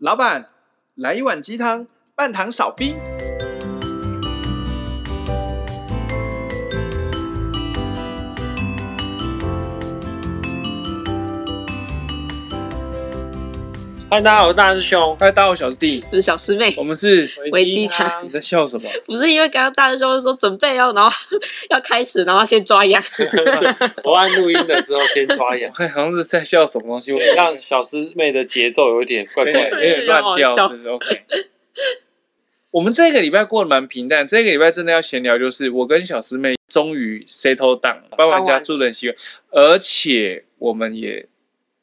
老板，来一碗鸡汤，半糖少冰。嗨，大家好，我是大师兄。嗨，大家好，我是小师弟。我是小师妹。我们是微鸡汤。你在笑什么？不是因为刚刚大师兄说准备要，然后 要开始，然后先抓痒。我按录音的时候先抓痒。好像是在笑什么东西，我让小师妹的节奏有点怪怪的，有点乱掉，是不是？OK。我们这个礼拜过得蛮平淡，这个礼拜真的要闲聊，就是我跟小师妹终于 settle down，搬完家住的很习惯，而且我们也。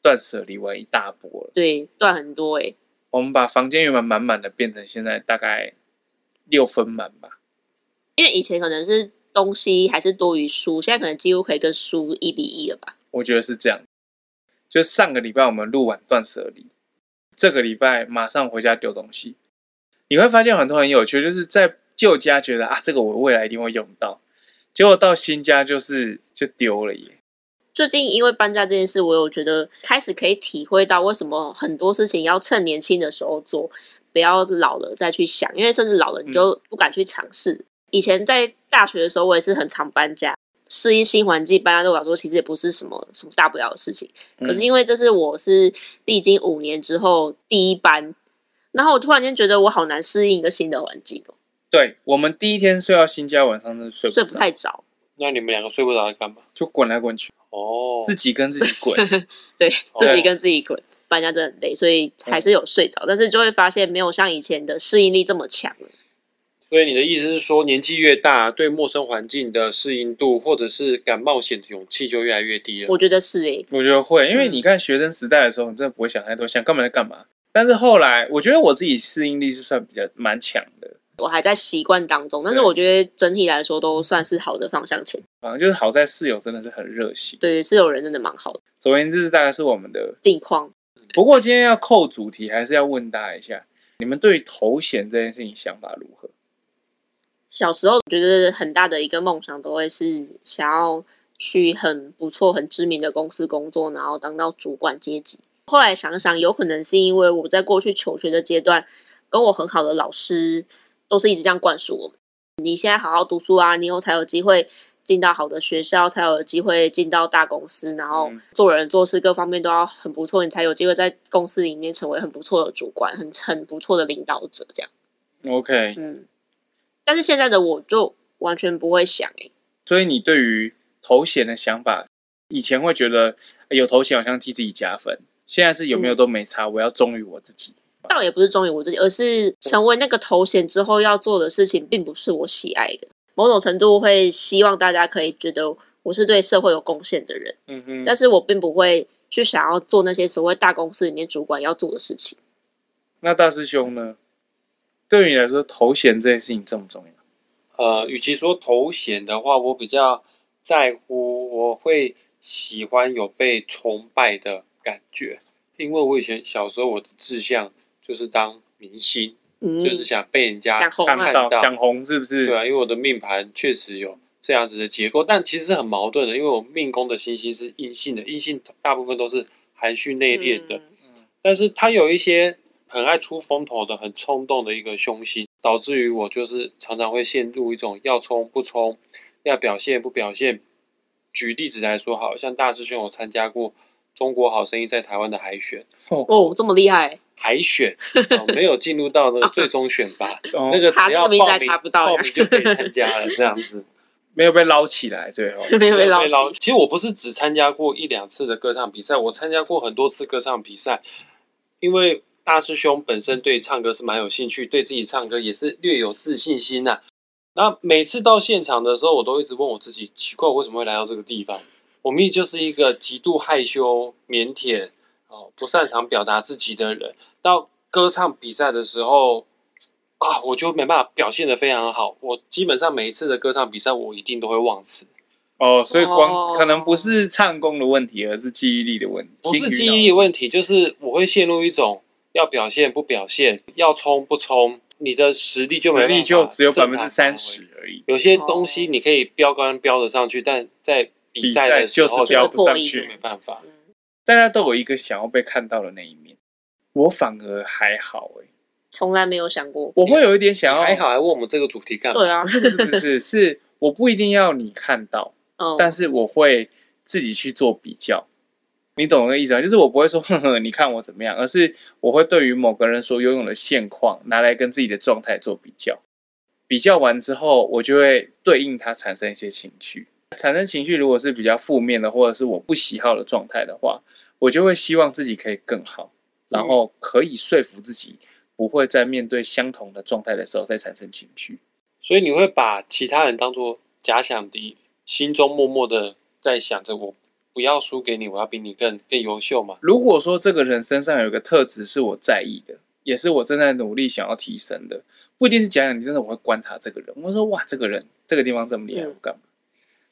断舍离完一大波了，对，断很多哎、欸。我们把房间原本满满的，变成现在大概六分满吧。因为以前可能是东西还是多于书，现在可能几乎可以跟书一比一了吧。我觉得是这样。就上个礼拜我们录完断舍离，这个礼拜马上回家丢东西。你会发现很多很有趣，就是在旧家觉得啊，这个我未来一定会用到，结果到新家就是就丢了耶。最近因为搬家这件事，我有觉得开始可以体会到为什么很多事情要趁年轻的时候做，不要老了再去想，因为甚至老了你就不敢去尝试。嗯、以前在大学的时候，我也是很常搬家，适应新环境，搬家对我来说其实也不是什么什么大不了的事情。可是因为这是我是历经五年之后第一搬，然后我突然间觉得我好难适应一个新的环境哦。对，我们第一天睡到新家，晚上就睡不睡不太着。那你们两个睡不着在干嘛？就滚来滚去。哦，自己跟自己滚，对，自己跟自己滚，搬家真的很累，所以还是有睡着，但是就会发现没有像以前的适应力这么强了。所以你的意思是说，年纪越大，对陌生环境的适应度，或者是敢冒险的勇气就越来越低了？我觉得是诶，我觉得会，因为你看学生时代的时候，你真的不会想太多，想干嘛就干嘛。但是后来，我觉得我自己适应力是算比较蛮强的。我还在习惯当中，但是我觉得整体来说都算是好的方向前。反正就是好在室友真的是很热心，对，室友人真的蛮好的。总而言之，大概是我们的近况。不过今天要扣主题，还是要问大家一下，你们对头衔这件事情想法如何？小时候觉得很大的一个梦想，都会是想要去很不错、很知名的公司工作，然后当到主管阶级。后来想想，有可能是因为我在过去求学的阶段，跟我很好的老师。都是一直这样灌输我们：你现在好好读书啊，你以后才有机会进到好的学校，才有机会进到大公司，然后做人做事各方面都要很不错，你才有机会在公司里面成为很不错的主管，很很不错的领导者。这样，OK，嗯。但是现在的我就完全不会想诶。所以你对于头衔的想法，以前会觉得有头衔好像替自己加分，现在是有没有都没差，嗯、我要忠于我自己。倒也不是忠于我自己，而是成为那个头衔之后要做的事情，并不是我喜爱的。某种程度会希望大家可以觉得我是对社会有贡献的人，嗯哼。但是我并不会去想要做那些所谓大公司里面主管要做的事情。那大师兄呢？对于你来说，头衔这件事情重不重要？呃，与其说头衔的话，我比较在乎，我会喜欢有被崇拜的感觉，因为我以前小时候我的志向。就是当明星，嗯、就是想被人家看到，想红是不是？对啊，因为我的命盘确实有这样子的结构，但其实是很矛盾的，因为我命宫的星星是阴性的，阴性大部分都是含蓄内敛的，嗯、但是他有一些很爱出风头的、很冲动的一个凶星，导致于我就是常常会陷入一种要冲不冲，要表现不表现。举例子来说，好像大师兄有参加过中国好声音在台湾的海选，哦，这么厉害。海选、哦、没有进入到那个最终选拔，哦、那个只要报名，报名就可以参加了，这样子 没有被捞起来，最后没有被捞起来。其实我不是只参加过一两次的歌唱比赛，我参加过很多次歌唱比赛。因为大师兄本身对唱歌是蛮有兴趣，对自己唱歌也是略有自信心呐、啊。那每次到现场的时候，我都一直问我自己：奇怪，我为什么会来到这个地方？我明明就是一个极度害羞、腼腆哦，不擅长表达自己的人。到歌唱比赛的时候啊，我就没办法表现的非常好。我基本上每一次的歌唱比赛，我一定都会忘词。哦，所以光、哦、可能不是唱功的问题，而是记忆力的问题。不是记忆力的问题，就是我会陷入一种要表现不表现，要冲不冲，你的实力就没，实力就只有百分之三十而已。有些东西你可以标杆标得上去，但在比赛的时候就是标不上去，没办法。大家都有一个想要被看到的那一面。我反而还好哎、欸，从来没有想过。我会有一点想要，还好，还问我们这个主题干嘛？对啊，不是不是是，我不一定要你看到，哦，但是我会自己去做比较。你懂我的意思吗？就是我不会说呵呵，你看我怎么样，而是我会对于某个人所拥有的现况拿来跟自己的状态做比较。比较完之后，我就会对应它产生一些情绪。产生情绪如果是比较负面的，或者是我不喜好的状态的话，我就会希望自己可以更好，然后可以说服自己不会在面对相同的状态的时候再产生情绪。所以你会把其他人当做假想敌，心中默默的在想着我。不要输给你，我要比你更更优秀嘛。如果说这个人身上有个特质是我在意的，也是我正在努力想要提升的，不一定是假想敌，真的我会观察这个人。我说哇，这个人这个地方这么厉害，我干嘛？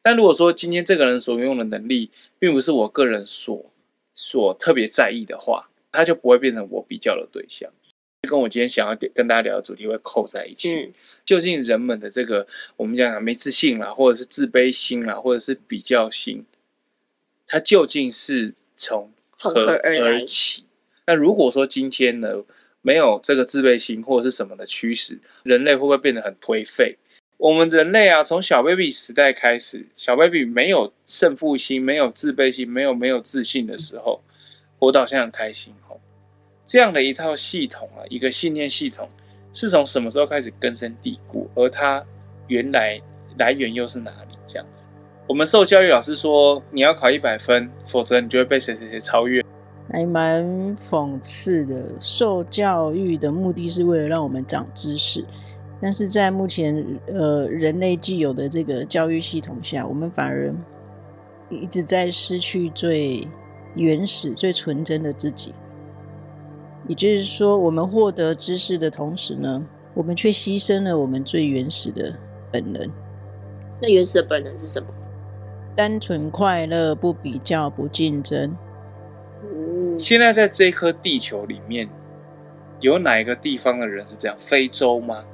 但如果说今天这个人所拥有的能力，并不是我个人所所特别在意的话，他就不会变成我比较的对象。就跟我今天想要跟大家聊的主题会扣在一起。嗯，究竟人们的这个我们讲讲没自信啦，或者是自卑心啦，或者是比较心。它究竟是从何而起？那如果说今天呢，没有这个自卑心或者是什么的驱使，人类会不会变得很颓废？我们人类啊，从小 baby 时代开始，小 baby 没有胜负心、没有自卑心、没有没有自信的时候，活得好像很开心哦。这样的一套系统啊，一个信念系统，是从什么时候开始根深蒂固？而它原来来源又是哪里？这样子。我们受教育老师说，你要考一百分，否则你就会被谁谁谁超越。还蛮讽刺的。受教育的目的是为了让我们长知识，但是在目前呃人类既有的这个教育系统下，我们反而一直在失去最原始、最纯真的自己。也就是说，我们获得知识的同时呢，我们却牺牲了我们最原始的本能。那原始的本能是什么？单纯快乐，不比较，不竞争。现在在这颗地球里面，有哪一个地方的人是这样？非洲吗？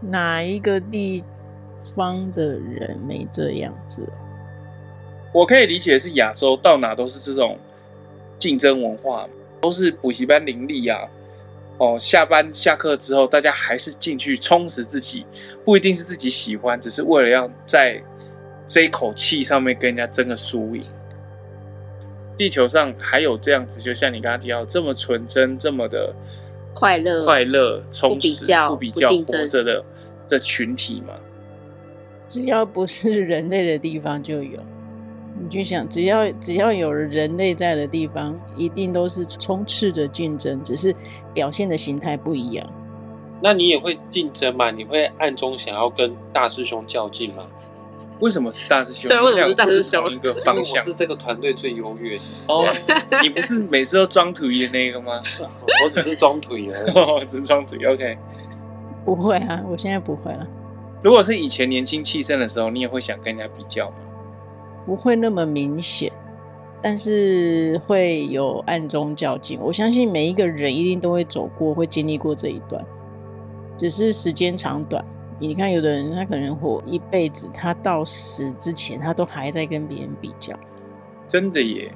哪一个地方的人没这样子？我可以理解是亚洲，到哪都是这种竞争文化，都是补习班林立啊。哦，下班下课之后，大家还是进去充实自己，不一定是自己喜欢，只是为了要在。这一口气上面跟人家争个输赢，地球上还有这样子，就像你刚刚提到这么纯真、这么的快乐、快乐、充实、不比较、不比较活着的的群体吗？只要不是人类的地方就有，你就想，只要只要有人类在的地方，一定都是充斥着竞争，只是表现的形态不一样。那你也会竞争吗？你会暗中想要跟大师兄较劲吗？为什么是大师兄？对，为什么是大师兄？一个方向是这个团队最优越的哦。你不是每次都装腿的那个吗？我只是装腿而已，哦，只是装腿。OK，不会啊，我现在不会了。如果是以前年轻气盛的时候，你也会想跟人家比较吗？不会那么明显，但是会有暗中较劲。我相信每一个人一定都会走过，会经历过这一段，只是时间长短。你看，有的人他可能活一辈子，他到死之前，他都还在跟别人比较。真的耶？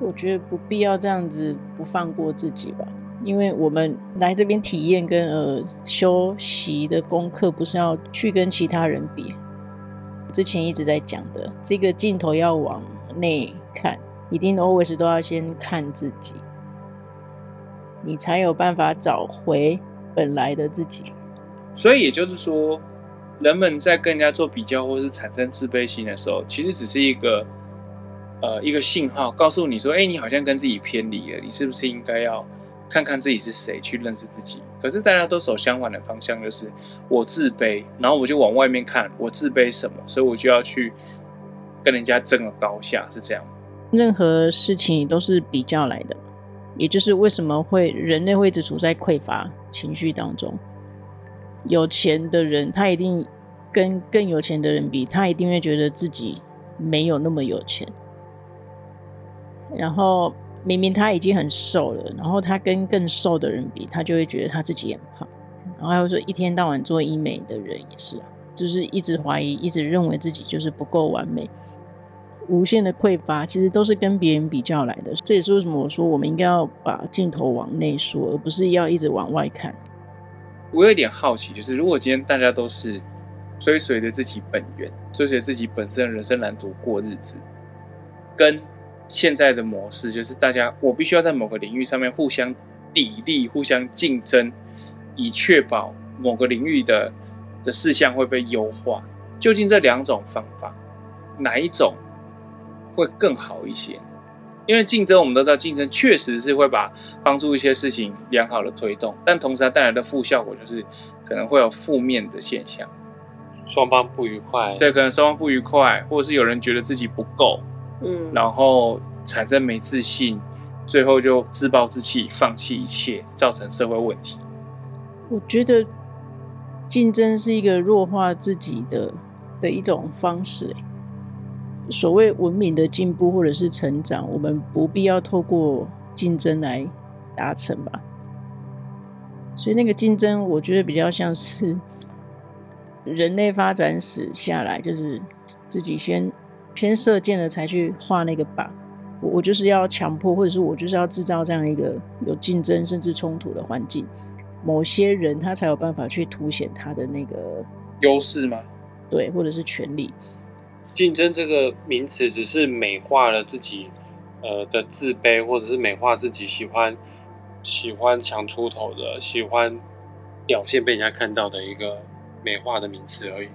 我觉得不必要这样子不放过自己吧，因为我们来这边体验跟呃修习的功课，不是要去跟其他人比。之前一直在讲的，这个镜头要往内看，一定 always 都要先看自己，你才有办法找回本来的自己。所以也就是说，人们在跟人家做比较，或是产生自卑心的时候，其实只是一个，呃，一个信号，告诉你说，哎，你好像跟自己偏离了，你是不是应该要看看自己是谁，去认识自己？可是大家都走相反的方向，就是我自卑，然后我就往外面看，我自卑什么，所以我就要去跟人家争个高下，是这样。任何事情都是比较来的，也就是为什么会人类会一直处在匮乏情绪当中。有钱的人，他一定跟更有钱的人比，他一定会觉得自己没有那么有钱。然后明明他已经很瘦了，然后他跟更瘦的人比，他就会觉得他自己很胖。然后还有说，一天到晚做医美的人也是啊，就是一直怀疑，一直认为自己就是不够完美。无限的匮乏，其实都是跟别人比较来的。这也是为什么我说我们应该要把镜头往内缩，而不是要一直往外看。我有点好奇，就是如果今天大家都是追随着自己本源，追随自己本身的人生蓝图过日子，跟现在的模式，就是大家我必须要在某个领域上面互相砥砺、互相竞争，以确保某个领域的的事项会被优化。究竟这两种方法，哪一种会更好一些？因为竞争，我们都知道，竞争确实是会把帮助一些事情良好的推动，但同时它带来的负效果就是可能会有负面的现象，双方不愉快。对，可能双方不愉快，或者是有人觉得自己不够，嗯，然后产生没自信，最后就自暴自弃，放弃一切，造成社会问题。我觉得竞争是一个弱化自己的的一种方式。所谓文明的进步或者是成长，我们不必要透过竞争来达成吧。所以那个竞争，我觉得比较像是人类发展史下来，就是自己先先射箭了才去画那个靶。我我就是要强迫，或者是我就是要制造这样一个有竞争甚至冲突的环境，某些人他才有办法去凸显他的那个优势吗？对，或者是权利。竞争这个名词只是美化了自己，呃的自卑，或者是美化自己喜欢喜欢强出头的，喜欢表现被人家看到的一个美化的名词而已。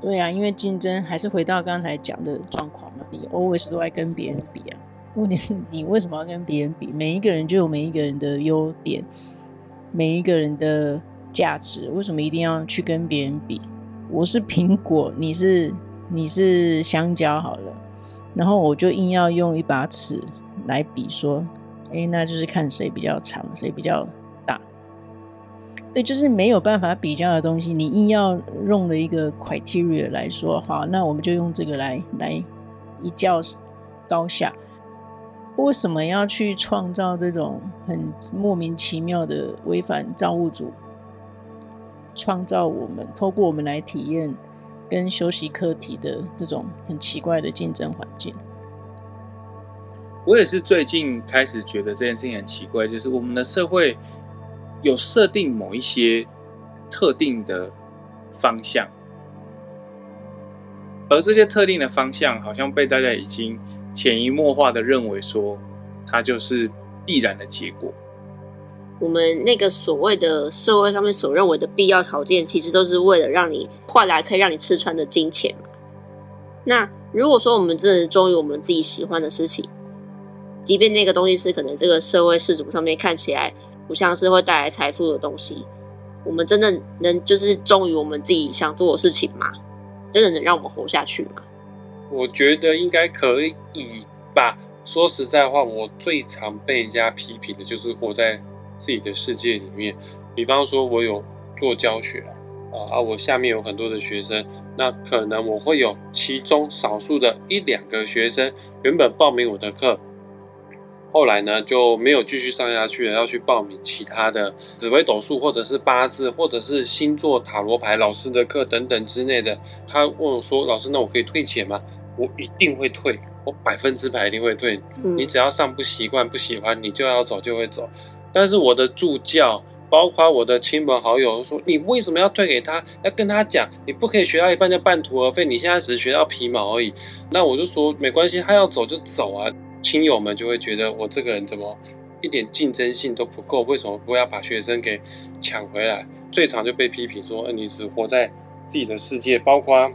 对啊，因为竞争还是回到刚才讲的状况嘛，你 always 都在跟别人比啊。问题是你为什么要跟别人比？每一个人就有每一个人的优点，每一个人的价值，为什么一定要去跟别人比？我是苹果，你是。你是香蕉好了，然后我就硬要用一把尺来比，说，哎，那就是看谁比较长，谁比较。对，就是没有办法比较的东西，你硬要用的一个 criteria 来说，好，那我们就用这个来来一较高下。为什么要去创造这种很莫名其妙的违反造物主创造我们，透过我们来体验？跟休息课题的这种很奇怪的竞争环境，我也是最近开始觉得这件事情很奇怪，就是我们的社会有设定某一些特定的方向，而这些特定的方向好像被大家已经潜移默化的认为说，它就是必然的结果。我们那个所谓的社会上面所认为的必要条件，其实都是为了让你换来可以让你吃穿的金钱。那如果说我们真的忠于我们自己喜欢的事情，即便那个东西是可能这个社会世俗上面看起来不像是会带来财富的东西，我们真的能就是忠于我们自己想做的事情吗？真的能让我们活下去吗？我觉得应该可以吧。说实在话，我最常被人家批评的就是活在。自己的世界里面，比方说，我有做教学啊，啊，我下面有很多的学生，那可能我会有其中少数的一两个学生原本报名我的课，后来呢就没有继续上下去了，要去报名其他的紫微斗数或者是八字或者是星座塔罗牌老师的课等等之类的。他问我说：“老师，那我可以退钱吗？”我一定会退，我百分之百一定会退。你只要上不习惯、不喜欢，你就要走就会走。但是我的助教，包括我的亲朋好友，说你为什么要退给他？要跟他讲，你不可以学到一半就半途而废。你现在只是学到皮毛而已。那我就说没关系，他要走就走啊。亲友们就会觉得我这个人怎么一点竞争性都不够？为什么不要把学生给抢回来？最常就被批评说，你只活在自己的世界。包括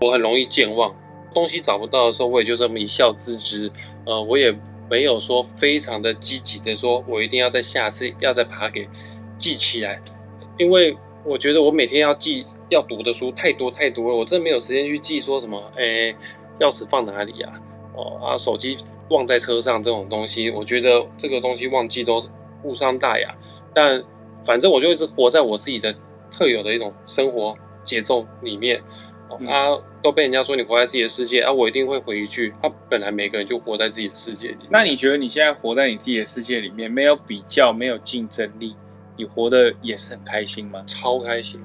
我很容易健忘，东西找不到的时候，我也就这么一笑置之。呃，我也。没有说非常的积极的说，我一定要在下次要再把它给记起来，因为我觉得我每天要记要读的书太多太多了，我真的没有时间去记说什么，哎，钥匙放哪里啊？哦啊，手机忘在车上这种东西，我觉得这个东西忘记都是无伤大雅。但反正我就一直活在我自己的特有的一种生活节奏里面。啊，都被人家说你活在自己的世界啊，我一定会回一句，他本来每个人就活在自己的世界里。那你觉得你现在活在你自己的世界里面，没有比较，没有竞争力，你活得也是很开心吗？超开心，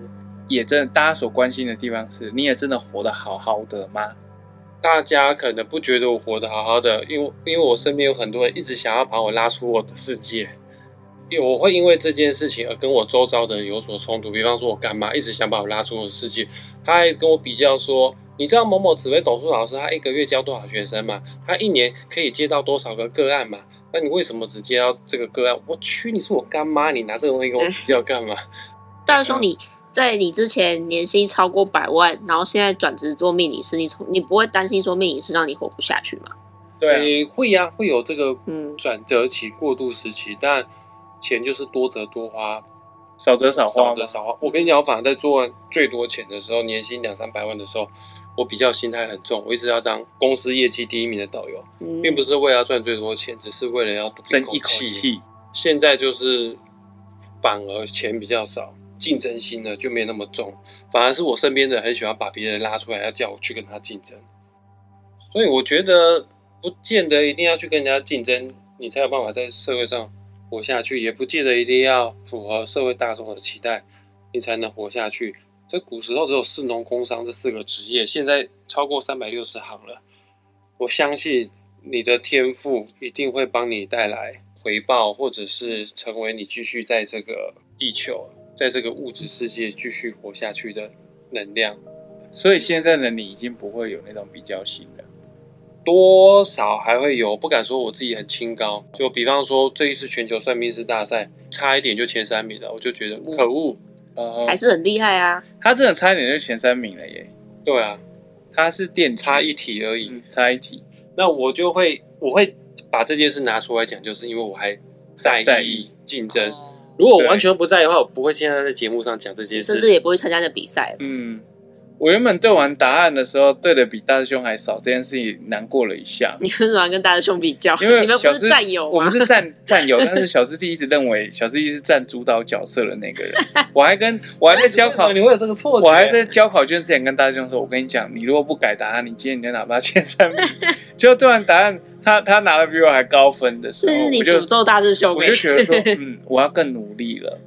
也真的，大家所关心的地方是，你也真的活得好好的吗？大家可能不觉得我活得好好的，因为因为我身边有很多人一直想要把我拉出我的世界，因为我会因为这件事情而跟我周遭的人有所冲突。比方说，我干妈一直想把我拉出我的世界，她还跟我比较说，你知道某某紫薇斗数老师他一个月教多少学生吗？他一年可以接到多少个个案吗？那你为什么只接到这个个案？我去，你是我干妈，你拿这个东西跟我比较干嘛？大师兄，你在你之前年薪超过百万，然后现在转职做命理师，你从你不会担心说命理师让你活不下去吗？对，会呀、啊，会有这个嗯转折期、过渡时期，但钱就是多则多花，少则少花，少则少花。我跟你讲，我反而在做最多钱的时候，年薪两三百万的时候，我比较心态很重，我一直要当公司业绩第一名的导游，嗯、并不是为了要赚最多钱，只是为了要争一口气。现在就是反而钱比较少。竞争心呢就没有那么重，反而是我身边的人很喜欢把别人拉出来，要叫我去跟他竞争。所以我觉得不见得一定要去跟人家竞争，你才有办法在社会上活下去；也不见得一定要符合社会大众的期待，你才能活下去。这古时候只有士农工商这四个职业，现在超过三百六十行了。我相信你的天赋一定会帮你带来回报，或者是成为你继续在这个地球。在这个物质世界继续活下去的能量，所以现在的你已经不会有那种比较心了，多少还会有，不敢说我自己很清高。就比方说这一次全球算命师大赛，差一点就前三名了，我就觉得可恶，呃，还是很厉害啊。他真的差一点就前三名了耶。对啊，他是电差一题而已，嗯，差一题。那我就会，我会把这件事拿出来讲，就是因为我还在意竞争。如果我完全不在意的话，我不会现在在节目上讲这些事，甚至也不会参加那比赛。嗯，我原本对完答案的时候，对的比大师兄还少，这件事情难过了一下。你为什么要跟大师兄比较？因为你们不是战友，我们是战战友，但是小师弟一直认为小师弟是占主导角色的那个人。我还跟我还在交考，你会有这个错觉？我还在交考卷之前跟大师兄说：“我跟你讲，你如果不改答案，你今天你就拿不到前三名。”就对完答案，他他拿了比我还高分的时候，是你诅咒大师兄，我就觉得说：“嗯，我要更努力了。”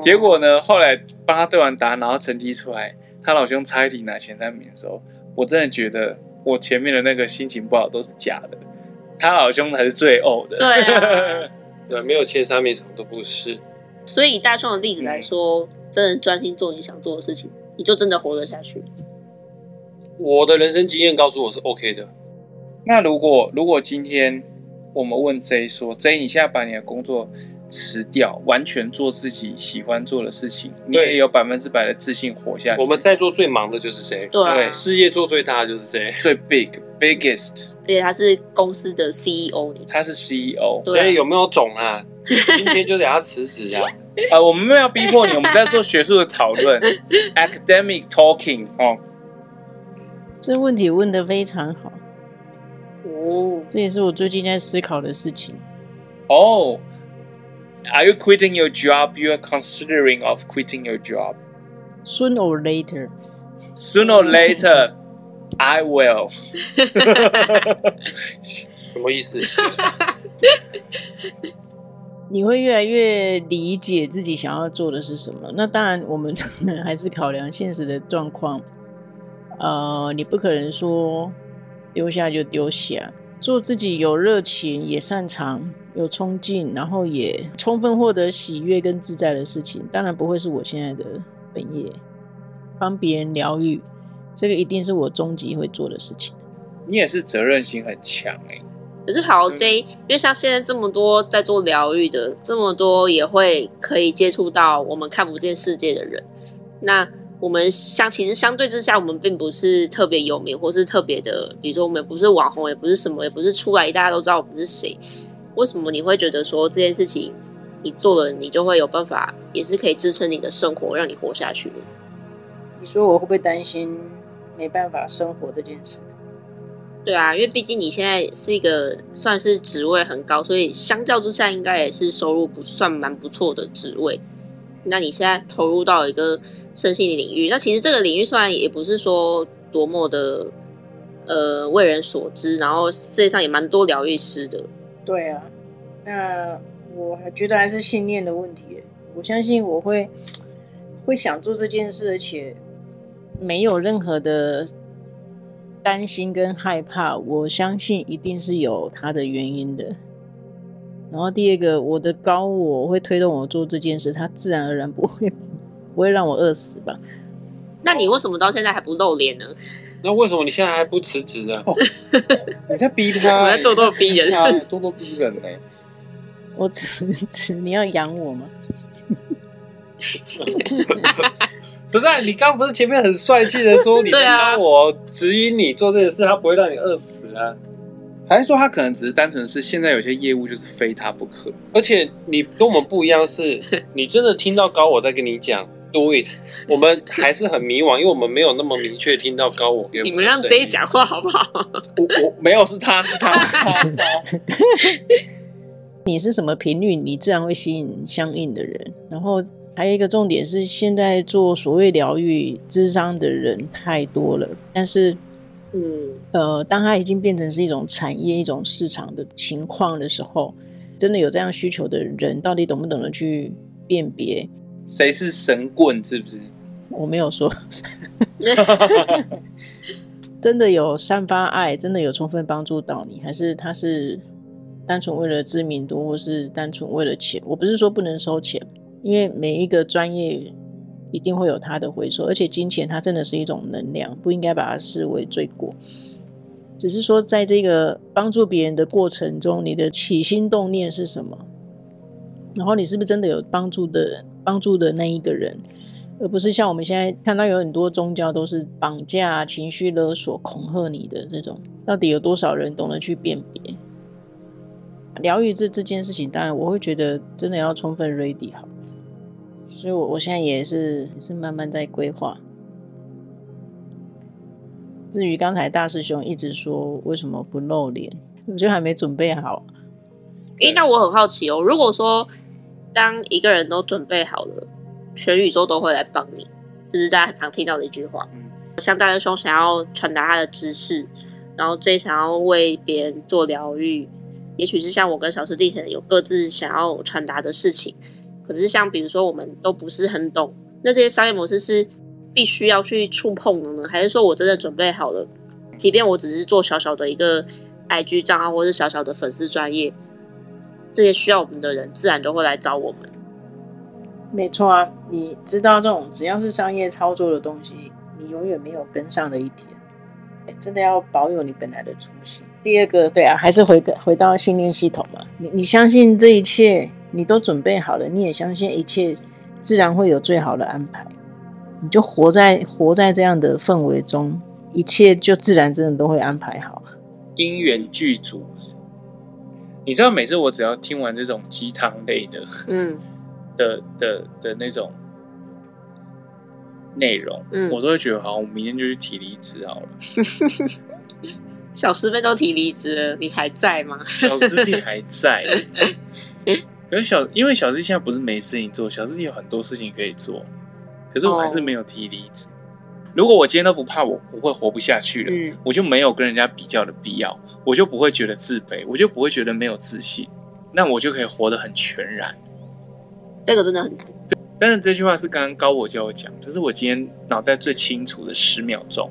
结果呢？后来帮他对完答案，然后成绩出来，他老兄差一题拿前三名的时候，我真的觉得我前面的那个心情不好都是假的，他老兄才是最呕的。对啊，对，没有前三名什么都不是。所以以大创的例子来说，嗯、真的专心做你想做的事情，你就真的活得下去。我的人生经验告诉我是 OK 的。那如果如果今天我们问 J 说，J 你现在把你的工作辞掉，完全做自己喜欢做的事情，你也有百分之百的自信活下去。我们在做最忙的就是谁？对，啊、对，事业做最大的就是谁？最 big biggest，而且他是公司的 CEO，他是 CEO，对、啊，所以有没有种啊？今天就得要辞职啊！呃，我们没有逼迫你，我们在做学术的讨论，academic talking 哦。这问题问的非常好，哦，这也是我最近在思考的事情。哦。Are you quitting your job? You are considering of quitting your job. Sooner or later. Sooner or later, I will. 什么意思？你会越来越理解自己想要做的是什么。那当然，我们还是考量现实的状况。呃，你不可能说丢下就丢下。做自己有热情、也擅长、有冲劲，然后也充分获得喜悦跟自在的事情，当然不会是我现在的本业。帮别人疗愈，这个一定是我终极会做的事情。你也是责任心很强哎、欸。可是好 J，因为像现在这么多在做疗愈的，这么多也会可以接触到我们看不见世界的人，那。我们相其实相对之下，我们并不是特别有名，或是特别的，比如说我们也不是网红，也不是什么，也不是出来大家都知道我们是谁。为什么你会觉得说这件事情你做了，你就会有办法，也是可以支撑你的生活，让你活下去？你说我会不会担心没办法生活这件事？对啊，因为毕竟你现在是一个算是职位很高，所以相较之下，应该也是收入不算蛮不错的职位。那你现在投入到一个身心的领域，那其实这个领域虽然也不是说多么的呃为人所知，然后世界上也蛮多疗愈师的。对啊，那我还觉得还是信念的问题。我相信我会会想做这件事，而且没有任何的担心跟害怕，我相信一定是有它的原因的。然后第二个，我的高我会推动我做这件事，它自然而然不会 不会让我饿死吧？那你为什么到现在还不露脸呢？那为什么你现在还不辞职呢？你在逼他，我在咄咄逼人，咄咄逼人呢、欸？我只是，你要养我吗？不是啊，你刚不是前面很帅气的说你 帮我指引你做这件事，他不会让你饿死啊？还是说他可能只是单纯是现在有些业务就是非他不可？而且你跟我们不一样是，是你真的听到高我在跟你讲 do it，我们还是很迷惘，因为我们没有那么明确听到高我给我们。你们让 J 讲话好不好？我我没有，是他是他是他是他。你是什么频率，你自然会吸引相应的人，然后。还有一个重点是，现在做所谓疗愈智商的人太多了，但是，嗯，呃，当它已经变成是一种产业、一种市场的情况的时候，真的有这样需求的人，到底懂不懂得去辨别谁是神棍？是不是？我没有说，真的有散发爱，真的有充分帮助到你，还是他是单纯为了知名度，或是单纯为了钱？我不是说不能收钱。因为每一个专业一定会有他的回收，而且金钱它真的是一种能量，不应该把它视为罪过。只是说，在这个帮助别人的过程中，你的起心动念是什么？然后你是不是真的有帮助的帮助的那一个人，而不是像我们现在看到有很多宗教都是绑架、情绪勒索、恐吓你的这种，到底有多少人懂得去辨别？疗愈这这件事情，当然我会觉得真的要充分 ready 好。所以我，我现在也是也是慢慢在规划。至于刚才大师兄一直说为什么不露脸，我觉得还没准备好。诶，那我很好奇哦。如果说当一个人都准备好了，全宇宙都会来帮你，就是大家很常听到的一句话。嗯，像大师兄想要传达他的知识，然后这想要为别人做疗愈，也许是像我跟小师弟可能有各自想要传达的事情。可是，像比如说，我们都不是很懂，那这些商业模式是必须要去触碰的呢，还是说我真的准备好了？即便我只是做小小的一个 IG 账号，或是小小的粉丝专页，这些需要我们的人，自然都会来找我们。没错啊，你知道这种只要是商业操作的东西，你永远没有跟上的一天。真的要保有你本来的初心。第二个，对啊，还是回回到信念系统嘛，你你相信这一切。你都准备好了，你也相信一切自然会有最好的安排，你就活在活在这样的氛围中，一切就自然真的都会安排好，因缘具足。你知道，每次我只要听完这种鸡汤类的，嗯，的的的那种内容，嗯，我都会觉得好，我明天就去提离职好了。小师妹都提离职了，你还在吗？小师弟还在。可是小，因为小师弟现在不是没事情做，小师弟有很多事情可以做，可是我还是没有提离职。Oh. 如果我今天都不怕我不会活不下去了，嗯，我就没有跟人家比较的必要，我就不会觉得自卑，我就不会觉得没有自信，那我就可以活得很全然。这个真的很难。但是这句话是刚刚高我叫我讲，这是我今天脑袋最清楚的十秒钟。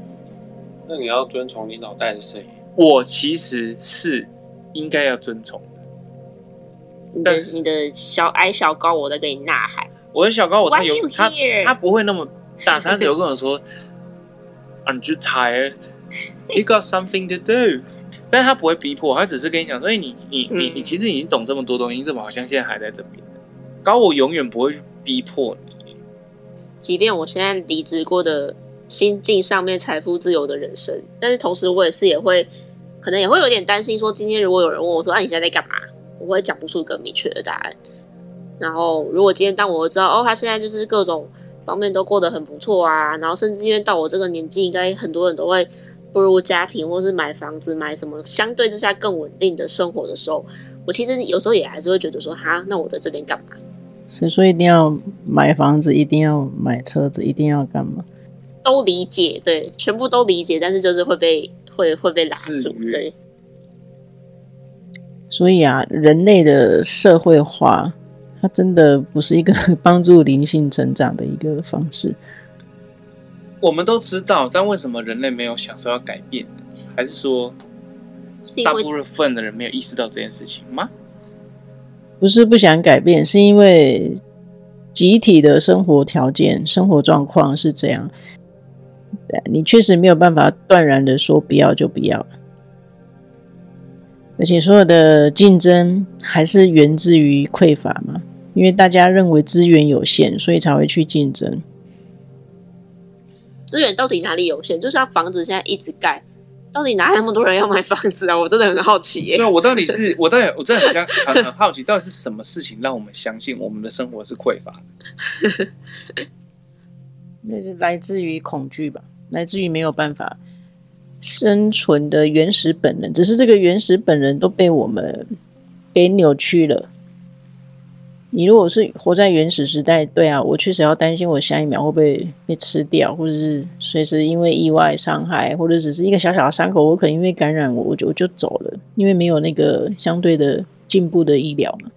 那你要遵从你脑袋的声音。我其实是应该要遵从。你的你的小矮小高我在给你呐喊，我的小高我他有他他不会那么大，他只有跟我说，Aren't you tired? You got something to do？但是他不会逼迫，他只是跟你讲说，哎，你你你你其实已经懂这么多东西，你怎么好像现在还在这边？高我永远不会去逼迫你，即便我现在离职过的心境上面财富自由的人生，但是同时我也是也会可能也会有点担心，说今天如果有人问我说，啊，你现在在干嘛？我会讲不出个明确的答案。然后，如果今天当我知道哦，他现在就是各种方面都过得很不错啊，然后甚至因为到我这个年纪，应该很多人都会步入家庭，或是买房子、买什么相对之下更稳定的生活的时候，我其实有时候也还是会觉得说，哈，那我在这边干嘛？谁说一定要买房子，一定要买车子，一定要干嘛？都理解，对，全部都理解，但是就是会被会会被拉住，对。所以啊，人类的社会化，它真的不是一个 帮助灵性成长的一个方式。我们都知道，但为什么人类没有想说要改变？还是说，大部分的人没有意识到这件事情吗？不是不想改变，是因为集体的生活条件、生活状况是这样。对，你确实没有办法断然的说不要就不要。而且所有的竞争还是源自于匮乏嘛，因为大家认为资源有限，所以才会去竞争。资源到底哪里有限？就像房子现在一直盖，到底哪那么多人要买房子啊？我真的很好奇耶。对，我到底是，我到底，我真的很很很好奇，到底是什么事情让我们相信我们的生活是匮乏的？那是来自于恐惧吧，来自于没有办法。生存的原始本能，只是这个原始本能都被我们给扭曲了。你如果是活在原始时代，对啊，我确实要担心我下一秒会不会被吃掉，或者是随时因为意外伤害，或者只是一个小小的伤口，我可能因为感染我，我就我就走了，因为没有那个相对的进步的医疗嘛。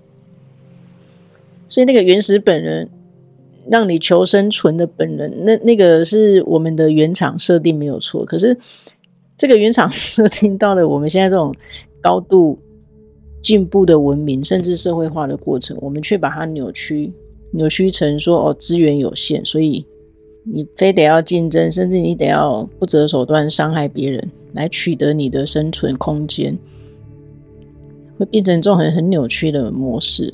所以那个原始本人，让你求生存的本能，那那个是我们的原厂设定没有错，可是。这个原厂 设定到了我们现在这种高度进步的文明，甚至社会化的过程，我们却把它扭曲，扭曲成说哦，资源有限，所以你非得要竞争，甚至你得要不择手段伤害别人来取得你的生存空间，会变成这种很很扭曲的模式。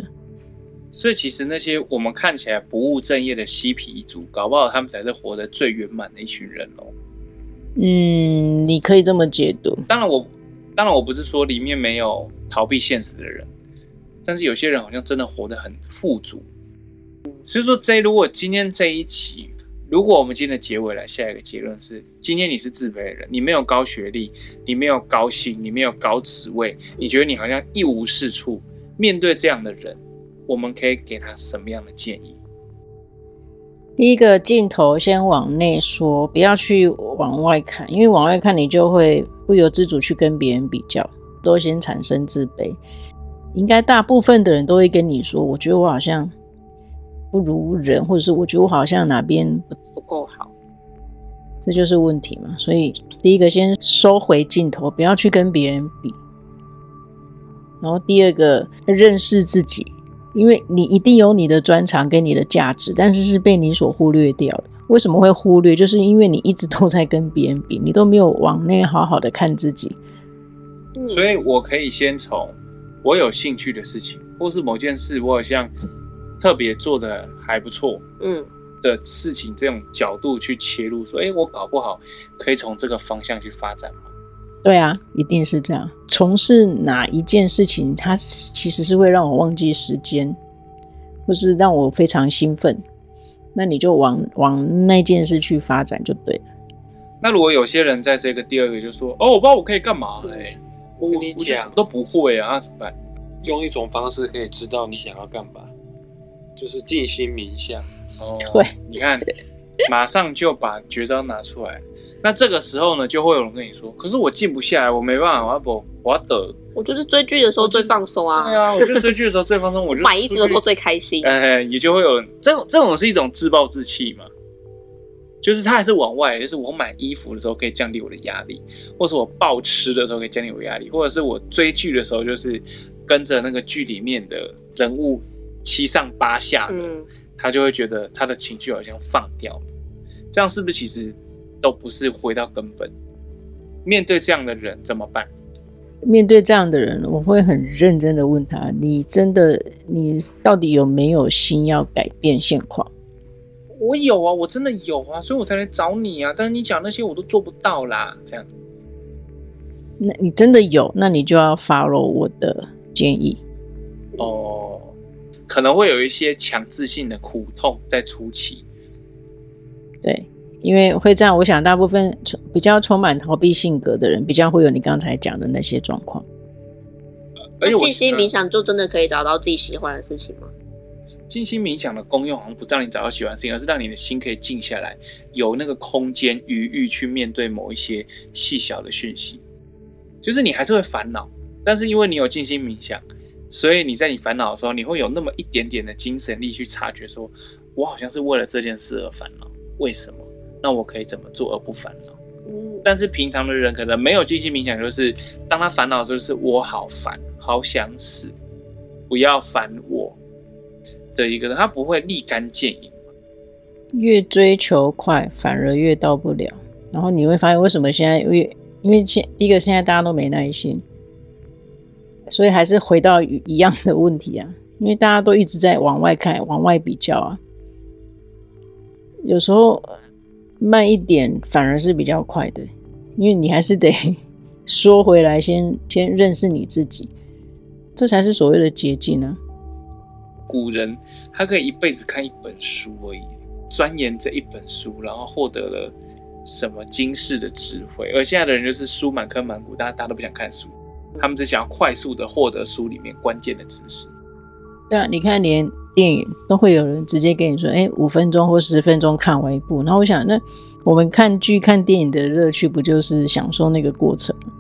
所以，其实那些我们看起来不务正业的嬉皮族，搞不好他们才是活得最圆满的一群人哦。嗯，你可以这么解读。当然我，我当然我不是说里面没有逃避现实的人，但是有些人好像真的活得很富足。所以说，这如果今天这一期，如果我们今天的结尾来下一个结论是：今天你是自卑的人，你没有高学历，你没有高薪，你没有高职位，你觉得你好像一无是处。面对这样的人，我们可以给他什么样的建议？第一个镜头先往内说，不要去往外看，因为往外看你就会不由自主去跟别人比较，都先产生自卑。应该大部分的人都会跟你说，我觉得我好像不如人，或者是我觉得我好像哪边不够好，这就是问题嘛。所以第一个先收回镜头，不要去跟别人比。然后第二个认识自己。因为你一定有你的专长跟你的价值，但是是被你所忽略掉的。为什么会忽略？就是因为你一直都在跟别人比，你都没有往内好好的看自己。所以我可以先从我有兴趣的事情，或是某件事我好像特别做的还不错，嗯，的事情这种角度去切入，说，哎，我搞不好可以从这个方向去发展吗？对啊，一定是这样。从事哪一件事情，它其实是会让我忘记时间，或是让我非常兴奋。那你就往往那件事去发展就对了。那如果有些人在这个第二个就说：“哦，我不知道我可以干嘛。”哎，我跟你讲，都不会啊，那怎么办？用一种方式可以知道你想要干嘛，就是静心冥想。哦，对，你看，马上就把绝招拿出来。那这个时候呢，就会有人跟你说：“可是我静不下来，我没办法，我要不，我要等。”我就是追剧的时候最放松啊！对啊，我就追剧的时候最放松，我就 买衣服的时候最开心。哎，也就会有这种这种是一种自暴自弃嘛，就是他还是往外，就是我买衣服的时候可以降低我的压力，或是我暴吃的时候可以降低我压力，或者是我追剧的时候就是跟着那个剧里面的人物七上八下的，嗯、他就会觉得他的情绪好像放掉了，这样是不是其实？都不是回到根本。面对这样的人怎么办？面对这样的人，我会很认真的问他：你真的，你到底有没有心要改变现况？我有啊，我真的有啊，所以我才来找你啊。但是你讲那些我都做不到啦，这样。那你真的有，那你就要 follow 我的建议。哦，可能会有一些强制性的苦痛在初期。对。因为会这样，我想大部分比较充满逃避性格的人，比较会有你刚才讲的那些状况。那静心冥想就真的可以找到自己喜欢的事情吗？静心冥想的功用好像不是让你找到喜欢的事情，而是让你的心可以静下来，有那个空间余裕去面对某一些细小的讯息。就是你还是会烦恼，但是因为你有静心冥想，所以你在你烦恼的时候，你会有那么一点点的精神力去察觉说，说我好像是为了这件事而烦恼，为什么？那我可以怎么做而不烦恼？嗯，但是平常的人可能没有静心冥想，就是当他烦恼的时候，是我好烦，好想死，不要烦我的一个人，他不会立竿见影。越追求快，反而越到不了。然后你会发现，为什么现在越因为现第一个现在大家都没耐心，所以还是回到一样的问题啊。因为大家都一直在往外看，往外比较啊。有时候慢一点反而是比较快的，因为你还是得 说回来先，先先认识你自己，这才是所谓的捷径啊。古人他可以一辈子看一本书而已，钻研这一本书，然后获得了什么经世的智慧。而现在的人就是书满坑满谷，大家大家都不想看书，他们只想要快速的获得书里面关键的知识。对啊，你看连电影都会有人直接跟你说，哎，五分钟或十分钟看完一部。然后我想，那我们看剧、看电影的乐趣不就是享受那个过程吗？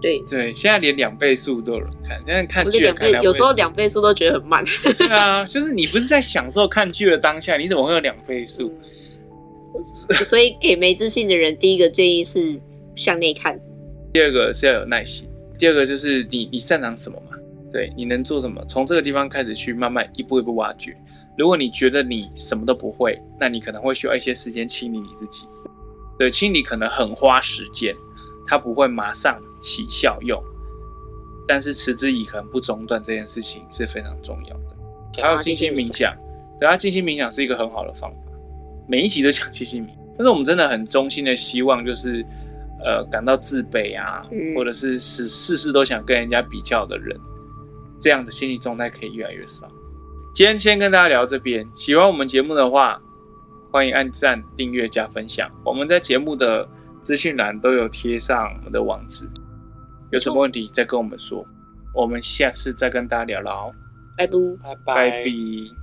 对对，现在连两倍速都有人看，现在看剧两倍，有时候两倍速都觉得很慢。对啊，就是你不是在享受看剧的当下，你怎么会有两倍速？所以给没自信的人，第一个建议是向内看，第二个是要有耐心，第二个就是你你擅长什么嘛？对，你能做什么？从这个地方开始去慢慢一步一步挖掘。如果你觉得你什么都不会，那你可能会需要一些时间清理你自己。对，清理可能很花时间，它不会马上起效用，但是持之以恒不中断这件事情是非常重要的。还有静心冥想，对啊，静心冥想是一个很好的方法。每一集都讲静心冥，但是我们真的很衷心的希望，就是呃感到自卑啊，嗯、或者是事事事都想跟人家比较的人。这样的心理状态可以越来越少。今天先跟大家聊这边，喜欢我们节目的话，欢迎按赞、订阅、加分享。我们在节目的资讯栏都有贴上我们的网址，有什么问题再跟我们说。我们下次再跟大家聊聊。拜拜，拜拜。拜拜。